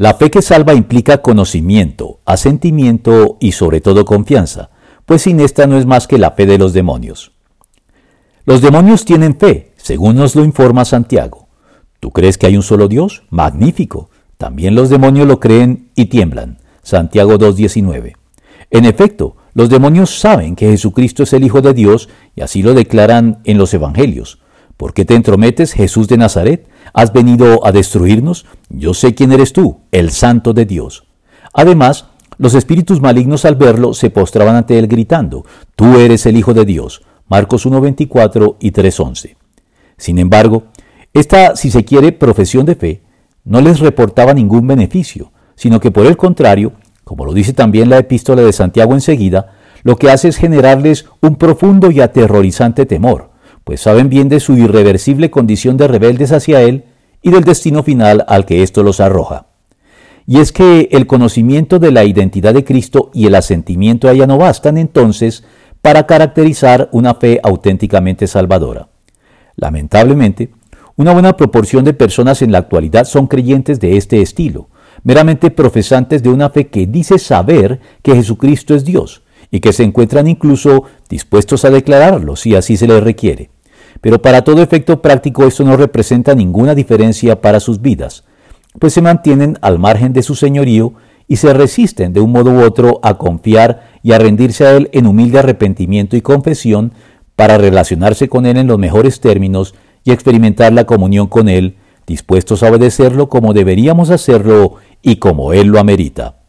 La fe que salva implica conocimiento, asentimiento y sobre todo confianza, pues sin esta no es más que la fe de los demonios. Los demonios tienen fe, según nos lo informa Santiago. ¿Tú crees que hay un solo Dios? Magnífico. También los demonios lo creen y tiemblan. Santiago 2.19. En efecto, los demonios saben que Jesucristo es el Hijo de Dios y así lo declaran en los Evangelios. ¿Por qué te entrometes, Jesús de Nazaret? ¿Has venido a destruirnos? Yo sé quién eres tú, el Santo de Dios. Además, los espíritus malignos al verlo se postraban ante él gritando, Tú eres el Hijo de Dios. Marcos 1.24 y 3.11. Sin embargo, esta, si se quiere, profesión de fe, no les reportaba ningún beneficio, sino que por el contrario, como lo dice también la epístola de Santiago enseguida, lo que hace es generarles un profundo y aterrorizante temor pues saben bien de su irreversible condición de rebeldes hacia Él y del destino final al que ésto los arroja. Y es que el conocimiento de la identidad de Cristo y el asentimiento a ella no bastan entonces para caracterizar una fe auténticamente salvadora. Lamentablemente, una buena proporción de personas en la actualidad son creyentes de este estilo, meramente profesantes de una fe que dice saber que Jesucristo es Dios, y que se encuentran incluso dispuestos a declararlo si así se les requiere. Pero para todo efecto práctico esto no representa ninguna diferencia para sus vidas, pues se mantienen al margen de su señorío y se resisten de un modo u otro a confiar y a rendirse a Él en humilde arrepentimiento y confesión para relacionarse con Él en los mejores términos y experimentar la comunión con Él, dispuestos a obedecerlo como deberíamos hacerlo y como Él lo amerita.